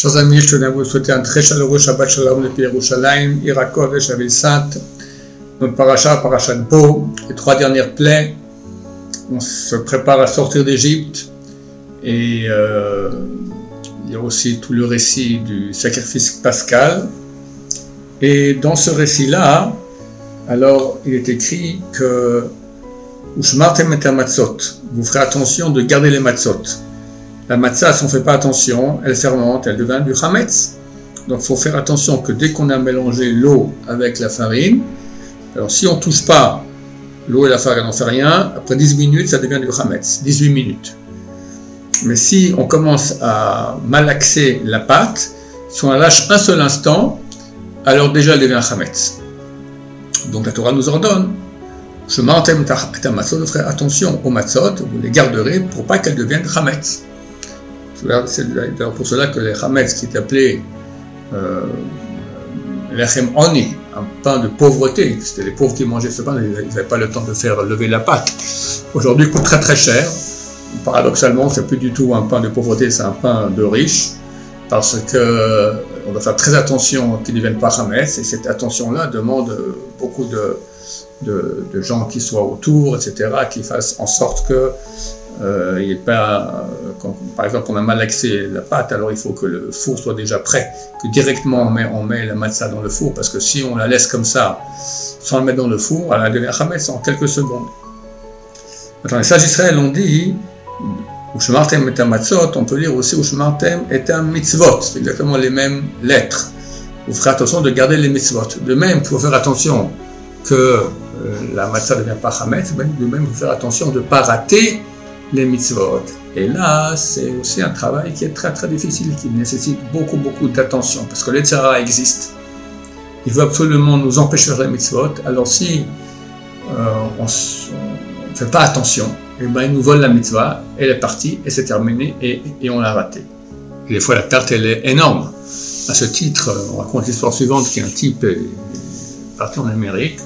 Chers amis, je tenais à vous souhaiter un très chaleureux Shabbat Shalom depuis Yerushalayim, Irakov et Shavil Sainte. Notre paracha, paracha de Beau, les trois dernières plaies. On se prépare à sortir d'Égypte et euh, il y a aussi tout le récit du sacrifice pascal. Et dans ce récit-là, alors il est écrit que vous ferez attention de garder les matzot. La matzah, si on ne fait pas attention, elle fermente, elle devient du chametz. Donc il faut faire attention que dès qu'on a mélangé l'eau avec la farine, alors si on ne touche pas l'eau et la farine, on n'en fait rien, après 10 minutes, ça devient du chametz, 18 minutes. Mais si on commence à malaxer la pâte, si on la lâche un seul instant, alors déjà elle devient chametz. Donc la Torah nous ordonne, je m'entame ta matzot, vous attention aux matzot, vous les garderez pour pas qu'elles deviennent chametz. C'est d'ailleurs pour cela que les chametz, qui est appelé euh, lechem oni, un pain de pauvreté, c'était les pauvres qui mangeaient ce pain, ils n'avaient pas le temps de faire lever la pâte. Aujourd'hui, coûte très très cher. Paradoxalement, c'est plus du tout un pain de pauvreté, c'est un pain de riche, parce que on doit faire très attention qu'ils ne deviennent pas chametz, et cette attention-là demande beaucoup de, gens qui soient autour, etc., qui fassent en sorte que euh, il pas, quand, par exemple, on a mal malaxé la pâte, alors il faut que le four soit déjà prêt, que directement on met, on met la matzah dans le four, parce que si on la laisse comme ça, sans la mettre dans le four, elle devient chametz en quelques secondes. Maintenant, les sages d'Israël ont dit, Ushmartem et matzot, on peut lire aussi Ushmartem et un mitzvot, c'est exactement les mêmes lettres. Vous ferez attention de garder les mitzvot. De même, faut faire attention que euh, la matzah ne devient pas chametz, de même, faut faire attention de ne pas rater les mitzvot. Et là, c'est aussi un travail qui est très très difficile, qui nécessite beaucoup beaucoup d'attention, parce que l'Etzara existe. Il veut absolument nous empêcher les mitzvot. Alors si euh, on ne fait pas attention, et eh ben, il nous vole la mitzvah, elle est partie, et c'est terminé, et, et on l'a raté. Et des fois, la perte, elle est énorme. À ce titre, on raconte l'histoire suivante, qui est un type est parti en Amérique,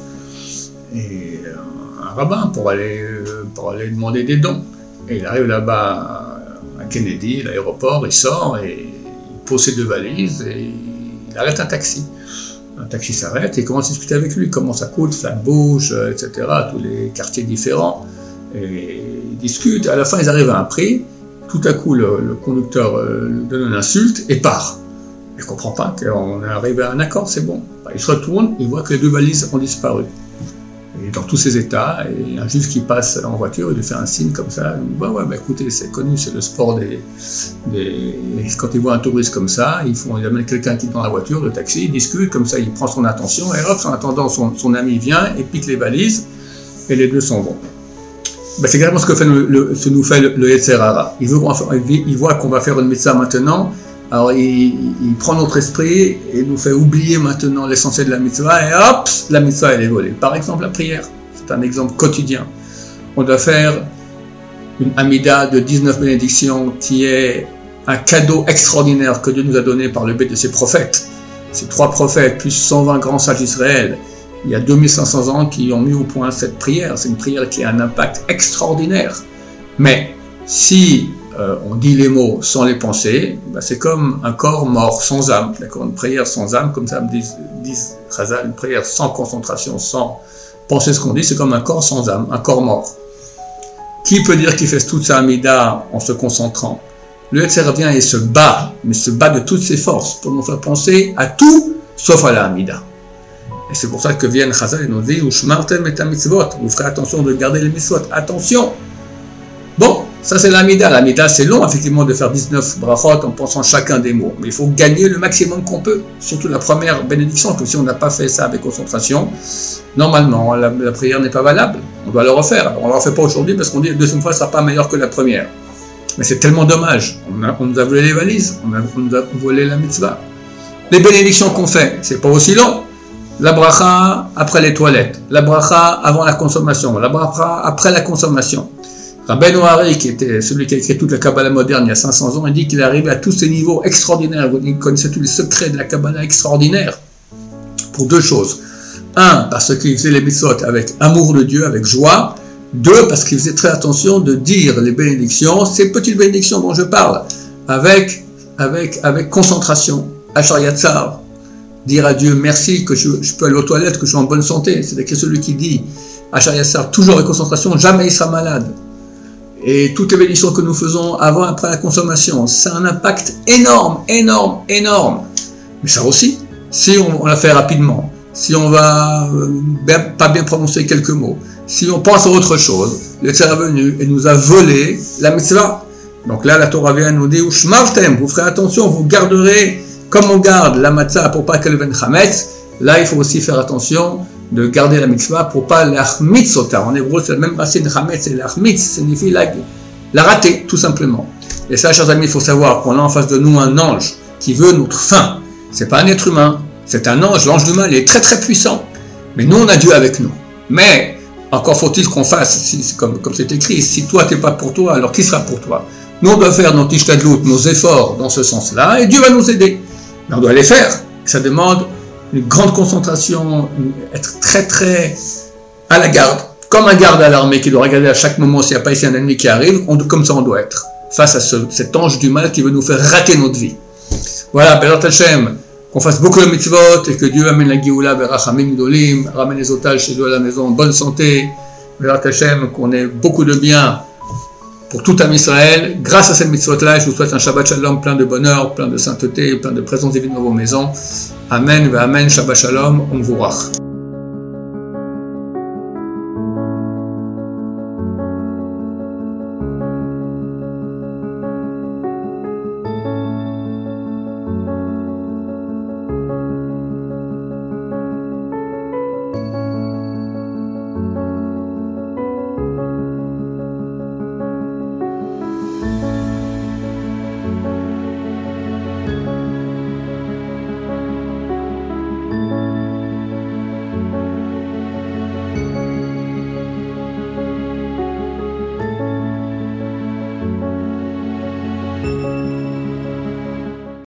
et un rabbin pour aller, pour aller demander des dons. Et il arrive là-bas à Kennedy, l'aéroport, il sort et il pose ses deux valises et il arrête un taxi. Un taxi s'arrête et commence à discuter avec lui, comment ça coûte, Flatbush, etc., tous les quartiers différents. Et ils discutent, à la fin ils arrivent à un prix, tout à coup le, conducteur euh, donne une insulte et part. Il ne comprend pas qu'on est arrivé à un accord, c'est bon. Il se retourne, il voit que les deux valises ont disparu dans tous ces états, et un juif qui passe en voiture, il lui fait un signe comme ça, il dit, ouais, ouais, bah, écoutez, c'est connu, c'est le sport des, Quand ils voient un touriste comme ça, ils, font, ils amènent quelqu'un qui est dans la voiture, le taxi, il discute, comme ça, il prend son attention, et hop, en attendant, son, ami vient et pique les valises, et les deux sont bons. Bah, c'est exactement ce que fait ce nous fait le, le Il, veut, il voit qu'on va faire une médecin maintenant, alors il, prend notre esprit et nous fait oublier maintenant l'essentiel de la mitzvah et hop, la mitzvah elle est volée. Par exemple la prière, c'est un exemple quotidien. On doit faire une amida de 19 bénédictions qui est un cadeau extraordinaire que Dieu nous a donné par le biais de ses prophètes. Ces trois prophètes, plus 120 grands sages d'Israël, il y a 2500 ans qui ont mis au point cette prière. C'est une prière qui a un impact extraordinaire. Mais si euh, on dit les mots sans les penser, bah, c'est comme un corps mort, sans âme. D'accord Une prière sans âme, comme ça me disent, disent une prière sans concentration, sans penser ce qu'on dit, c'est comme un corps sans âme, un corps mort. Qui peut dire qu'il fait toute sa amida en se concentrant? Le Hetzer vient et se bat, mais se bat de toutes ses forces pour nous faire penser à tout sauf à la amida. Et c'est pour ça que viennent Chazal et nous dit. Vous ferez attention de garder les mitzvot. Attention Bon, ça, c'est l'amida. L'amida, c'est long, effectivement, de faire 19 brachot en pensant chacun des mots. Mais il faut gagner le maximum qu'on peut. Surtout la première bénédiction, que si on n'a pas fait ça avec concentration, normalement, la, prière n'est pas valable. On doit le refaire. on ne le refait pas aujourd'hui parce qu'on dit la deuxième fois ne sera pas meilleure que la première. Mais c'est tellement dommage. On, nous a volé les valises, on, on, nous a volé la mitzvah. Les bénédictions qu'on fait, c'est pas aussi long. La bracha après les toilettes, la bracha avant la consommation, la bracha après la consommation. Rabbi Noari, qui était celui qui a écrit toute la Kabbalah moderne il y a 500 ans, il dit qu'il est arrivé à tous ces niveaux extraordinaires, il connaissait tous les secrets de la Kabbalah extraordinaire, pour deux choses. Un, parce qu'il faisait les mitzvot avec amour de Dieu, avec joie. Deux, parce qu'il faisait très attention de dire les bénédictions, ces petites bénédictions dont je parle, avec avec, avec concentration. Dire à Dieu merci que je, peux aller aux toilettes, que je suis en bonne santé. C'est écrit celui qui dit Achar Yatzar, toujours avec concentration, jamais il sera malade. Et toutes les bénédictions que nous faisons avant et après la consommation, c'est un impact énorme, énorme, énorme. Mais ça aussi, si on, la fait rapidement, si on va euh, pas bien prononcer quelques mots, si on pense à autre chose, le est venu et nous a volé la mitzvah. Donc là, la Torah vient nous dire, vous ferez attention, vous garderez comme on garde la matzah pour pas qu'elle vienne chametz. Là, il faut aussi faire attention de garder la mitzvah pour pas l'achmitzota. En hébreu, c'est la même racine, chametz et l'achmitz signifie la, la rater, tout simplement. Et ça, chers amis, il faut savoir qu'on a en face de nous un ange qui veut notre fin. C'est pas un être humain, c'est un ange. L'ange du mal est très très puissant. Mais nous, on a Dieu avec nous. Mais encore faut-il qu'on fasse, comme c'est écrit, si toi t'es pas pour toi, alors qui sera pour toi? Nous on doit faire notre nos efforts dans ce sens-là, et Dieu va nous aider. Mais on doit les faire. Ça demande une grande concentration, être très très à la garde, comme un garde à l'armée qui doit regarder à chaque moment s'il n'y a pas ici un ennemi qui arrive, comme ça on doit être, face à cet ange du mal qui veut nous faire rater notre vie. Voilà, Bézat Hashem, qu'on fasse beaucoup de mitzvot et que Dieu amène la Géoula vers Rachamim Dolim, ramène les otages chez Dieu à la maison en bonne santé, Bézat Hashem, qu'on ait beaucoup de bien pour tout un Israël. Grâce à cette mitzvot-là, je vous souhaite un Shabbat Shalom plein de bonheur, plein de sainteté, plein de présence divine dans vos maisons. Amen, Amen, Shabbat Shalom, on vous